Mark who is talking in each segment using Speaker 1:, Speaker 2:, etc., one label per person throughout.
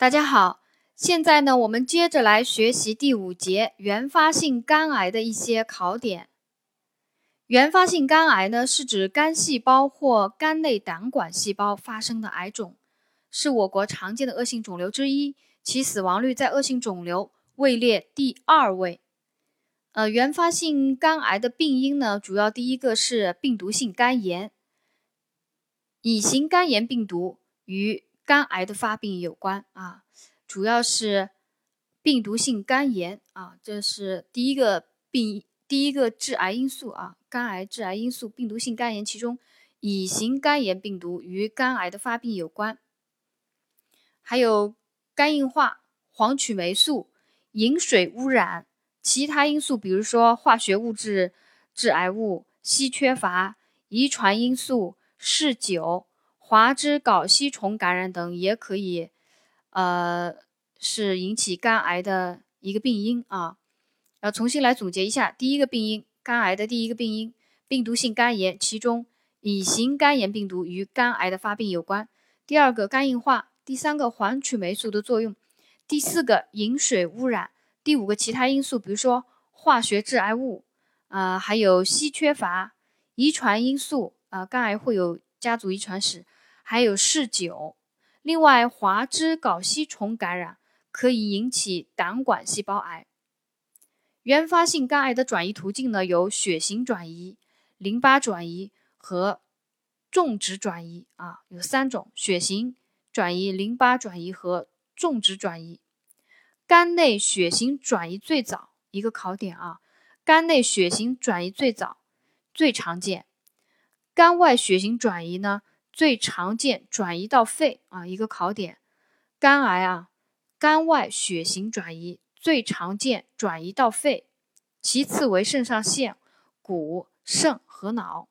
Speaker 1: 大家好，现在呢，我们接着来学习第五节原发性肝癌的一些考点。原发性肝癌呢，是指肝细胞或肝内胆管细胞发生的癌肿，是我国常见的恶性肿瘤之一，其死亡率在恶性肿瘤位列第二位。呃，原发性肝癌的病因呢，主要第一个是病毒性肝炎，乙型肝炎病毒与肝癌的发病有关啊，主要是病毒性肝炎啊，这是第一个病，第一个致癌因素啊，肝癌致癌因素，病毒性肝炎，其中乙型肝炎病毒与肝癌的发病有关，还有肝硬化、黄曲霉素、饮水污染、其他因素，比如说化学物质致癌物、硒缺乏、遗传因素、嗜酒。华脂睾吸虫感染等也可以，呃，是引起肝癌的一个病因啊。要重新来总结一下，第一个病因，肝癌的第一个病因，病毒性肝炎，其中乙型肝炎病毒与肝癌的发病有关。第二个，肝硬化。第三个，黄曲霉素的作用。第四个，饮水污染。第五个，其他因素，比如说化学致癌物，啊，还有硒缺乏，遗传因素，啊，肝癌会有家族遗传史。还有嗜酒，另外华脂睾吸虫感染可以引起胆管细胞癌。原发性肝癌的转移途径呢，有血型转移、淋巴转移和种植转移啊，有三种：血型转移、淋巴转移和种植转移。肝内血型转移最早，一个考点啊，肝内血型转移最早、最常见。肝外血型转移呢？最常见转移到肺啊，一个考点，肝癌啊，肝外血型转移最常见转移到肺，其次为肾上腺、骨、肾和脑。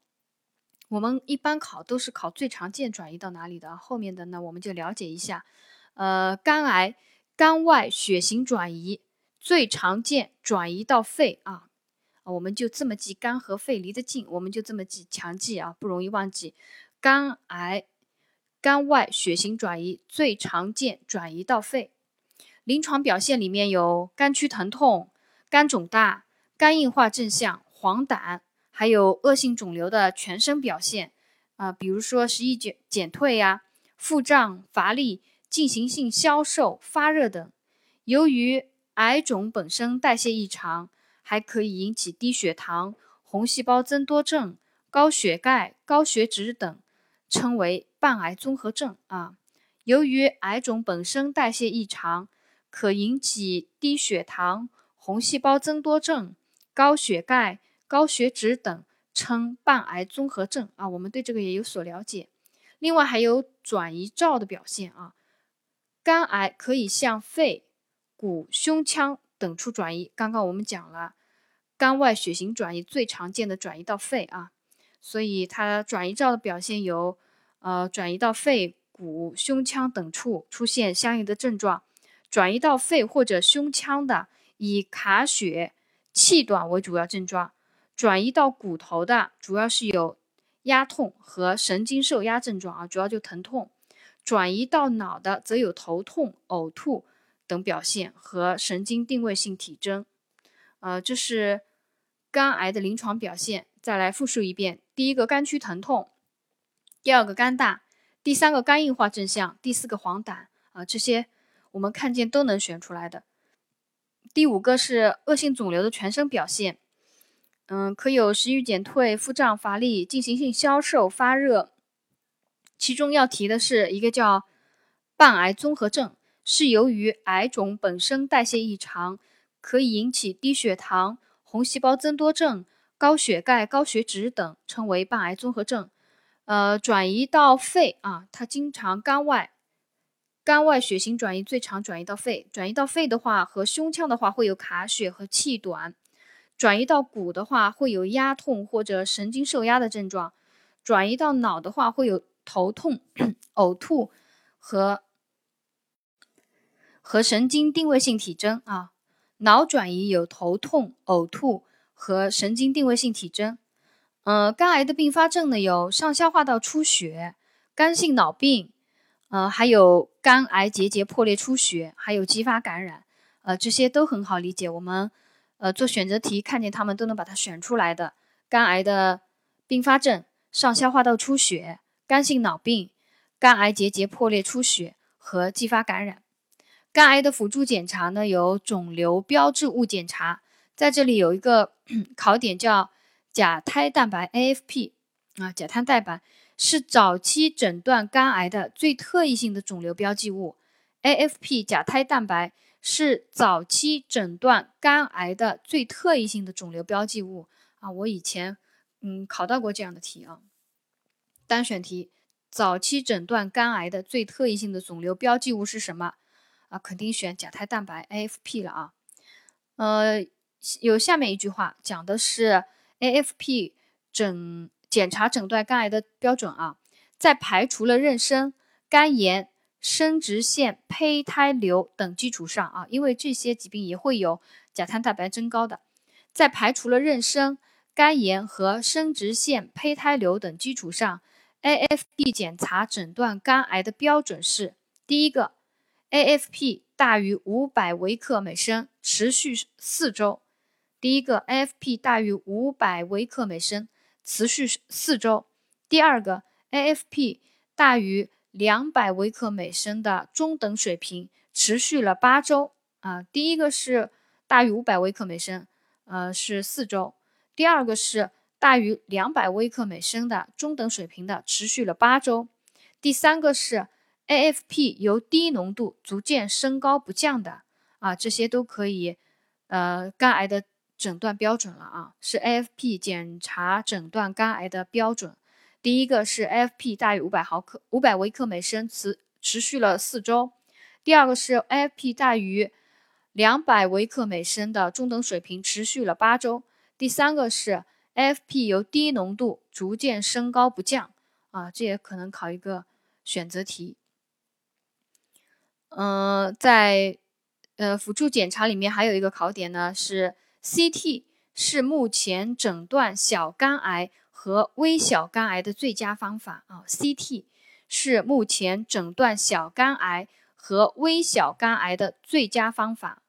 Speaker 1: 我们一般考都是考最常见转移到哪里的，后面的呢我们就了解一下。呃，肝癌肝外血型转移最常见转移到肺啊，我们就这么记，肝和肺离得近，我们就这么记，强记啊，不容易忘记。肝癌肝外血型转移最常见转移到肺，临床表现里面有肝区疼痛、肝肿大、肝硬化症象、黄疸，还有恶性肿瘤的全身表现啊，比如说食欲减减退呀、腹胀、乏力、进行性消瘦、发热等。由于癌肿本身代谢异常，还可以引起低血糖、红细胞增多症、高血钙、高血脂等。称为半癌综合症啊。由于癌肿本身代谢异常，可引起低血糖、红细胞增多症、高血钙、高血脂等，称半癌综合症啊。我们对这个也有所了解。另外还有转移灶的表现啊。肝癌可以向肺、骨、胸腔等处转移。刚刚我们讲了，肝外血型转移最常见的转移到肺啊。所以它转移灶的表现有，呃，转移到肺、骨、胸腔等处出现相应的症状。转移到肺或者胸腔的，以卡血、气短为主要症状；转移到骨头的，主要是有压痛和神经受压症状啊，主要就疼痛；转移到脑的，则有头痛、呕吐等表现和神经定位性体征。呃，这是肝癌的临床表现。再来复述一遍：第一个肝区疼痛，第二个肝大，第三个肝硬化症象，第四个黄疸啊，这些我们看见都能选出来的。第五个是恶性肿瘤的全身表现，嗯，可有食欲减退、腹胀、乏力、进行性消瘦、发热。其中要提的是一个叫半癌综合症，是由于癌肿本身代谢异常，可以引起低血糖、红细胞增多症。高血钙、高血脂等称为半癌综合症，呃，转移到肺啊，它经常肝外，肝外血型转移最常转移到肺，转移到肺的话和胸腔的话会有卡血和气短，转移到骨的话会有压痛或者神经受压的症状，转移到脑的话会有头痛、呕吐和和神经定位性体征啊，脑转移有头痛、呕吐。和神经定位性体征，嗯，肝癌的并发症呢有上消化道出血、肝性脑病，呃，还有肝癌结节破裂出血，还有继发感染，呃，这些都很好理解。我们呃做选择题看见它们都能把它选出来的。肝癌的并发症：上消化道出血、肝性脑病、肝癌结节破裂出血和继发感染。肝癌的辅助检查呢，有肿瘤标志物检查，在这里有一个 考点叫甲胎蛋白 AFP 啊，甲胎蛋白是早期诊断肝癌的最特异性的肿瘤标记物。AFP 甲胎蛋白是早期诊断肝癌的最特异性的肿瘤标记物啊，我以前嗯考到过这样的题啊，单选题，早期诊断肝癌的最特异性的肿瘤标记物是什么？啊，肯定选甲胎蛋白 AFP 了啊。呃，有下面一句话讲的是 AFP 诊检查诊断肝癌的标准啊，在排除了妊娠、肝炎、生殖腺胚胎瘤等基础上啊，因为这些疾病也会有甲胎蛋白增高的，在排除了妊娠、肝炎和生殖腺胚胎瘤等基础上，AFP 检查诊断肝癌的标准是第一个。AFP 大于五百微克每升，持续四周。第一个，AFP 大于五百微克每升，持续四周。第二个，AFP 大于两百微克每升的中等水平，持续了八周。啊，第一个是大于五百微克每升，呃，是四周。第二个是大于两百微克每升的中等水平的，持续了八周。第三个是。AFP 由低浓度逐渐升高不降的啊，这些都可以，呃，肝癌的诊断标准了啊，是 AFP 检查诊断肝癌的标准。第一个是 AFP 大于五百毫克、五百微克每升，持持续了四周；第二个是 AFP 大于两百微克每升的中等水平，持续了八周；第三个是 AFP 由低浓度逐渐升高不降啊，这也可能考一个选择题。嗯，在呃辅助检查里面还有一个考点呢，是 CT 是目前诊断小肝癌和微小肝癌的最佳方法啊。CT 是目前诊断小肝癌和微小肝癌的最佳方法。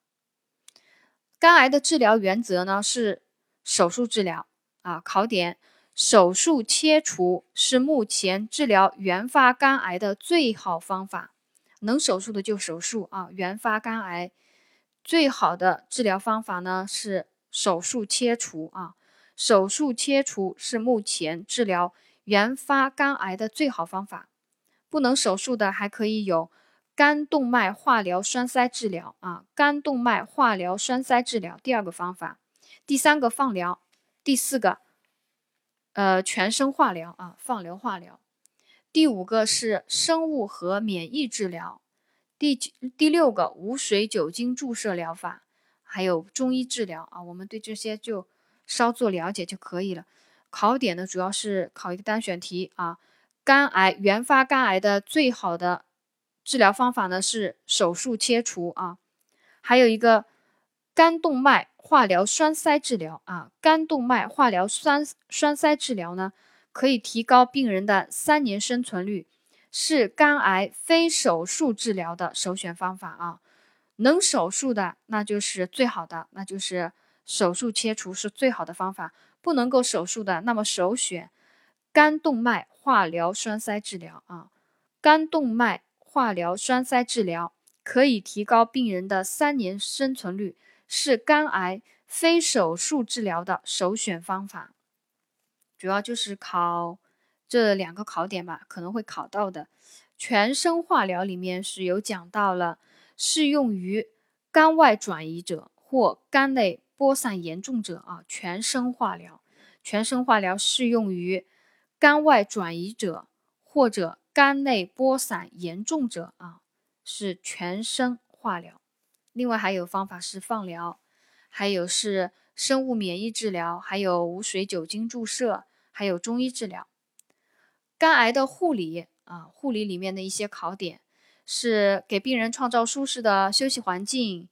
Speaker 1: 肝癌的治疗原则呢是手术治疗啊。考点：手术切除是目前治疗原发肝癌的最好方法。能手术的就手术啊！原发肝癌最好的治疗方法呢是手术切除啊！手术切除是目前治疗原发肝癌的最好方法。不能手术的还可以有肝动脉化疗栓塞治疗啊！肝动脉化疗栓塞治疗第二个方法，第三个放疗，第四个呃全身化疗啊，放疗化疗。第五个是生物和免疫治疗，第第六个无水酒精注射疗法，还有中医治疗啊，我们对这些就稍作了解就可以了。考点呢主要是考一个单选题啊，肝癌原发肝癌的最好的治疗方法呢是手术切除啊，还有一个肝动脉化疗栓塞治疗啊，肝动脉化疗栓栓塞治疗呢。可以提高病人的三年生存率，是肝癌非手术治疗的首选方法啊！能手术的那就是最好的，那就是手术切除是最好的方法。不能够手术的，那么首选肝动脉化疗栓塞治疗啊！肝动脉化疗栓塞治疗可以提高病人的三年生存率，是肝癌非手术治疗的首选方法。主要就是考这两个考点吧，可能会考到的。全身化疗里面是有讲到了，适用于肝外转移者或肝内播散严重者啊。全身化疗，全身化疗适用于肝外转移者或者肝内播散严重者啊，是全身化疗。另外还有方法是放疗，还有是生物免疫治疗，还有无水酒精注射。还有中医治疗，肝癌的护理啊，护理里面的一些考点是给病人创造舒适的休息环境，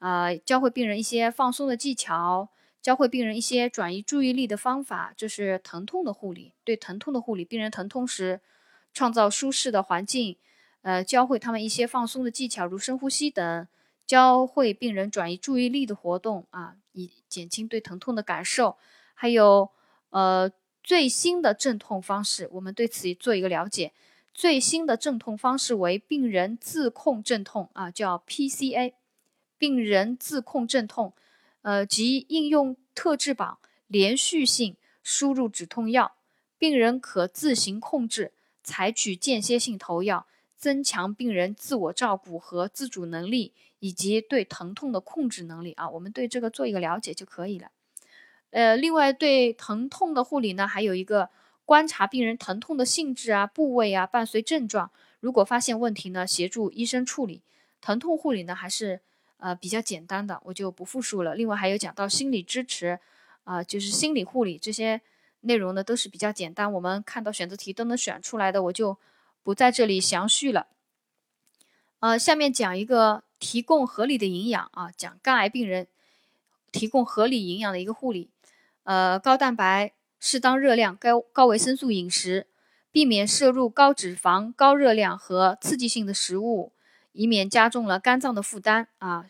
Speaker 1: 啊，教会病人一些放松的技巧，教会病人一些转移注意力的方法，这是疼痛的护理。对疼痛的护理，病人疼痛时创造舒适的环境，呃，教会他们一些放松的技巧，如深呼吸等，教会病人转移注意力的活动啊，以减轻对疼痛的感受。还有，呃，最新的镇痛方式，我们对此做一个了解。最新的镇痛方式为病人自控镇痛啊，叫 PCA，病人自控镇痛，呃，即应用特制榜连续性输入止痛药，病人可自行控制，采取间歇性投药，增强病人自我照顾和自主能力，以及对疼痛的控制能力啊。我们对这个做一个了解就可以了。呃，另外对疼痛的护理呢，还有一个。观察病人疼痛的性质啊、部位啊，伴随症状，如果发现问题呢，协助医生处理。疼痛护理呢，还是呃比较简单的，我就不复述了。另外还有讲到心理支持，啊，就是心理护理这些内容呢，都是比较简单，我们看到选择题都能选出来的，我就不在这里详叙了。呃，下面讲一个提供合理的营养啊，讲肝癌病人提供合理营养的一个护理，呃，高蛋白。适当热量、高高维生素饮食，避免摄入高脂肪、高热量和刺激性的食物，以免加重了肝脏的负担啊。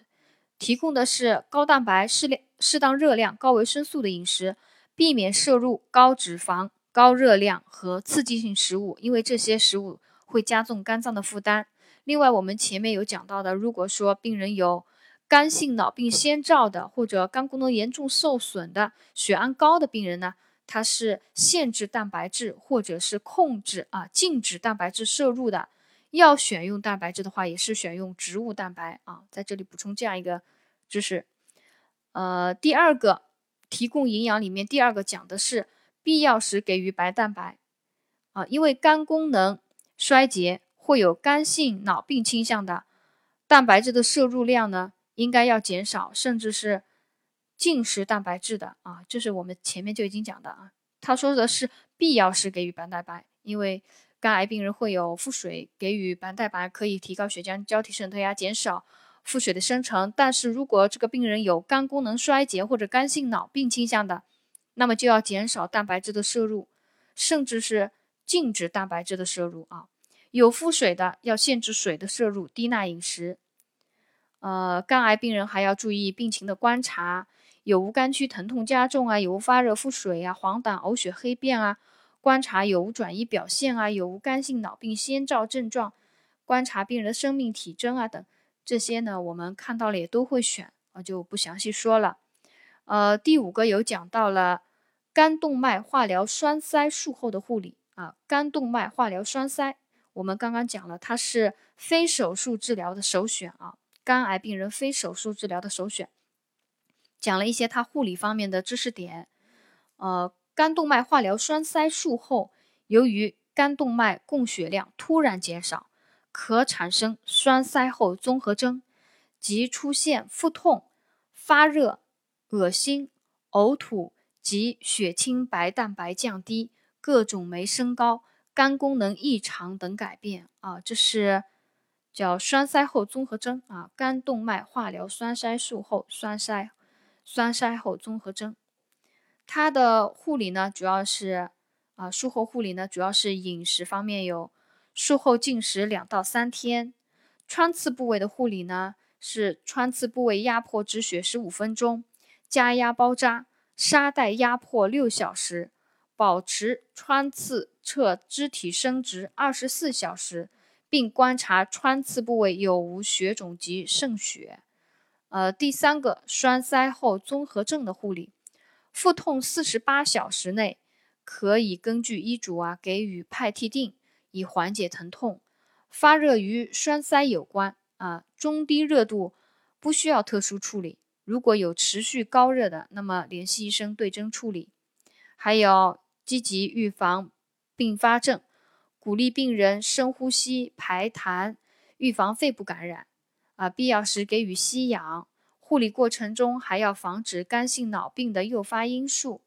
Speaker 1: 提供的是高蛋白、适量、适当热量、高维生素的饮食，避免摄入高脂肪、高热量和刺激性食物，因为这些食物会加重肝脏的负担。另外，我们前面有讲到的，如果说病人有肝性脑病先兆的，或者肝功能严重受损的、血氨高的病人呢？它是限制蛋白质或者是控制啊，禁止蛋白质摄入的。要选用蛋白质的话，也是选用植物蛋白啊。在这里补充这样一个知识。呃，第二个提供营养里面，第二个讲的是必要时给予白蛋白啊，因为肝功能衰竭会有肝性脑病倾向的，蛋白质的摄入量呢应该要减少，甚至是。进食蛋白质的啊，这是我们前面就已经讲的啊。他说的是必要时给予白蛋白，因为肝癌病人会有腹水，给予白蛋白可以提高血浆胶体渗透压，减少腹水的生成。但是如果这个病人有肝功能衰竭或者肝性脑病倾向的，那么就要减少蛋白质的摄入，甚至是禁止蛋白质的摄入啊。有腹水的要限制水的摄入，低钠饮食。呃，肝癌病人还要注意病情的观察。有无肝区疼痛加重啊？有无发热、腹水啊？黄疸、呕血、黑便啊？观察有无转移表现啊？有无肝性脑病先兆症状？观察病人的生命体征啊等这些呢，我们看到了也都会选，我就不详细说了。呃，第五个有讲到了肝动脉化疗栓塞术后的护理啊。肝动脉化疗栓塞，我们刚刚讲了，它是非手术治疗的首选啊。肝癌病人非手术治疗的首选。讲了一些它护理方面的知识点，呃，肝动脉化疗栓塞术后，由于肝动脉供血量突然减少，可产生栓塞后综合征，即出现腹痛、发热、恶心、呕吐及血清白蛋白降低、各种酶升高、肝功能异常等改变啊，这是叫栓塞后综合征啊，肝动脉化疗栓塞术后栓塞。栓塞后综合征，它的护理呢，主要是啊，术后护理呢，主要是饮食方面有术后禁食两到三天，穿刺部位的护理呢是穿刺部位压迫止血十五分钟，加压包扎，沙袋压迫六小时，保持穿刺侧肢体伸直二十四小时，并观察穿刺部位有无血肿及渗血。呃，第三个栓塞后综合症的护理，腹痛四十八小时内可以根据医嘱啊给予派替啶，以缓解疼痛。发热与栓塞有关啊，中低热度不需要特殊处理。如果有持续高热的，那么联系医生对症处理。还有积极预防并发症，鼓励病人深呼吸排痰，预防肺部感染。啊，必要时给予吸氧。护理过程中还要防止肝性脑病的诱发因素。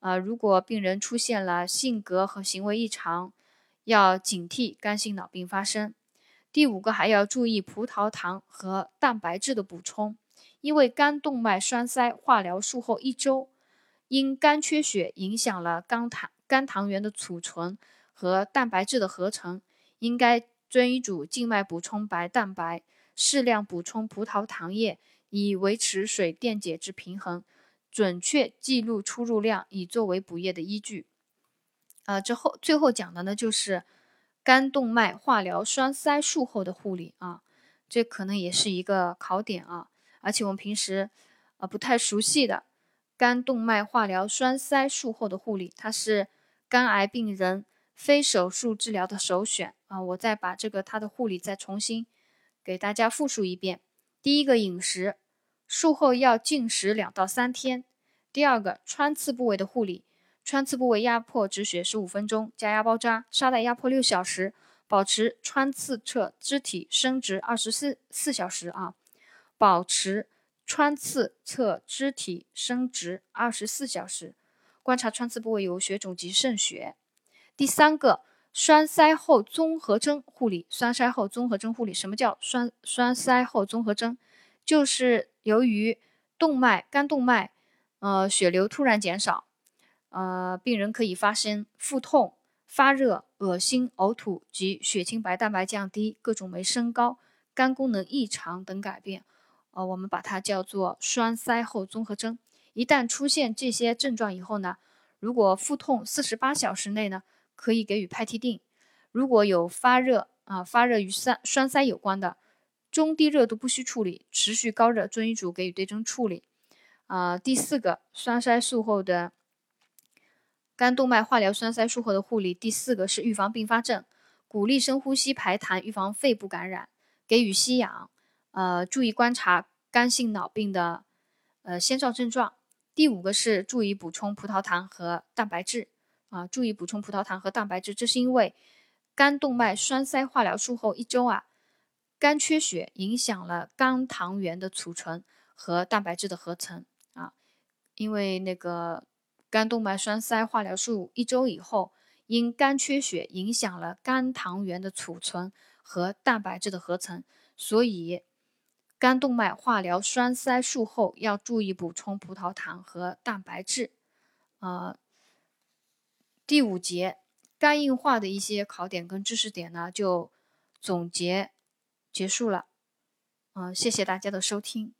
Speaker 1: 啊，如果病人出现了性格和行为异常，要警惕肝性脑病发生。第五个还要注意葡萄糖和蛋白质的补充，因为肝动脉栓塞化疗术后一周，因肝缺血影响了肝糖肝糖原的储存和蛋白质的合成，应该。遵医嘱静脉补充白蛋白，适量补充葡萄糖液，以维持水电解质平衡。准确记录出入量，以作为补液的依据。啊，之后最后讲的呢，就是肝动脉化疗栓塞术后的护理啊，这可能也是一个考点啊，而且我们平时啊不太熟悉的肝动脉化疗栓塞术后的护理，它是肝癌病人非手术治疗的首选啊。我再把这个它的护理再重新给大家复述一遍。第一个饮食。术后要禁食两到三天。第二个，穿刺部位的护理，穿刺部位压迫止血十五分钟，加压包扎，沙袋压迫六小时，保持穿刺侧肢体伸直二十四四小时啊，保持穿刺侧肢体伸直二十四小时，观察穿刺部位有血肿及渗血。第三个，栓塞后综合征护理，栓塞后综合征护理，什么叫栓栓塞后综合征？就是由于动脉肝动脉，呃，血流突然减少，呃，病人可以发生腹痛、发热、恶心、呕吐及血清白蛋白降低、各种酶升高、肝功能异常等改变，呃，我们把它叫做栓塞后综合征。一旦出现这些症状以后呢，如果腹痛四十八小时内呢，可以给予派替啶；如果有发热啊，发热与栓栓塞有关的。中低热度不需处理，持续高热遵医嘱给予对症处理。啊，第四个栓塞术后的肝动脉化疗栓塞术后的护理，第四个是预防并发症，鼓励深呼吸排痰，预防肺部感染，给予吸氧。呃，注意观察肝性脑病的呃先兆症状。第五个是注意补充葡萄糖和蛋白质。啊，注意补充葡萄糖和蛋白质，这是因为肝动脉栓塞化疗术后一周啊。肝缺血影响了肝糖原的储存和蛋白质的合成啊，因为那个肝动脉栓塞化疗术一周以后，因肝缺血影响了肝糖原的储存和蛋白质的合成，所以肝动脉化疗栓塞术后要注意补充葡萄糖和蛋白质。呃，第五节肝硬化的一些考点跟知识点呢，就总结。结束了，嗯，谢谢大家的收听。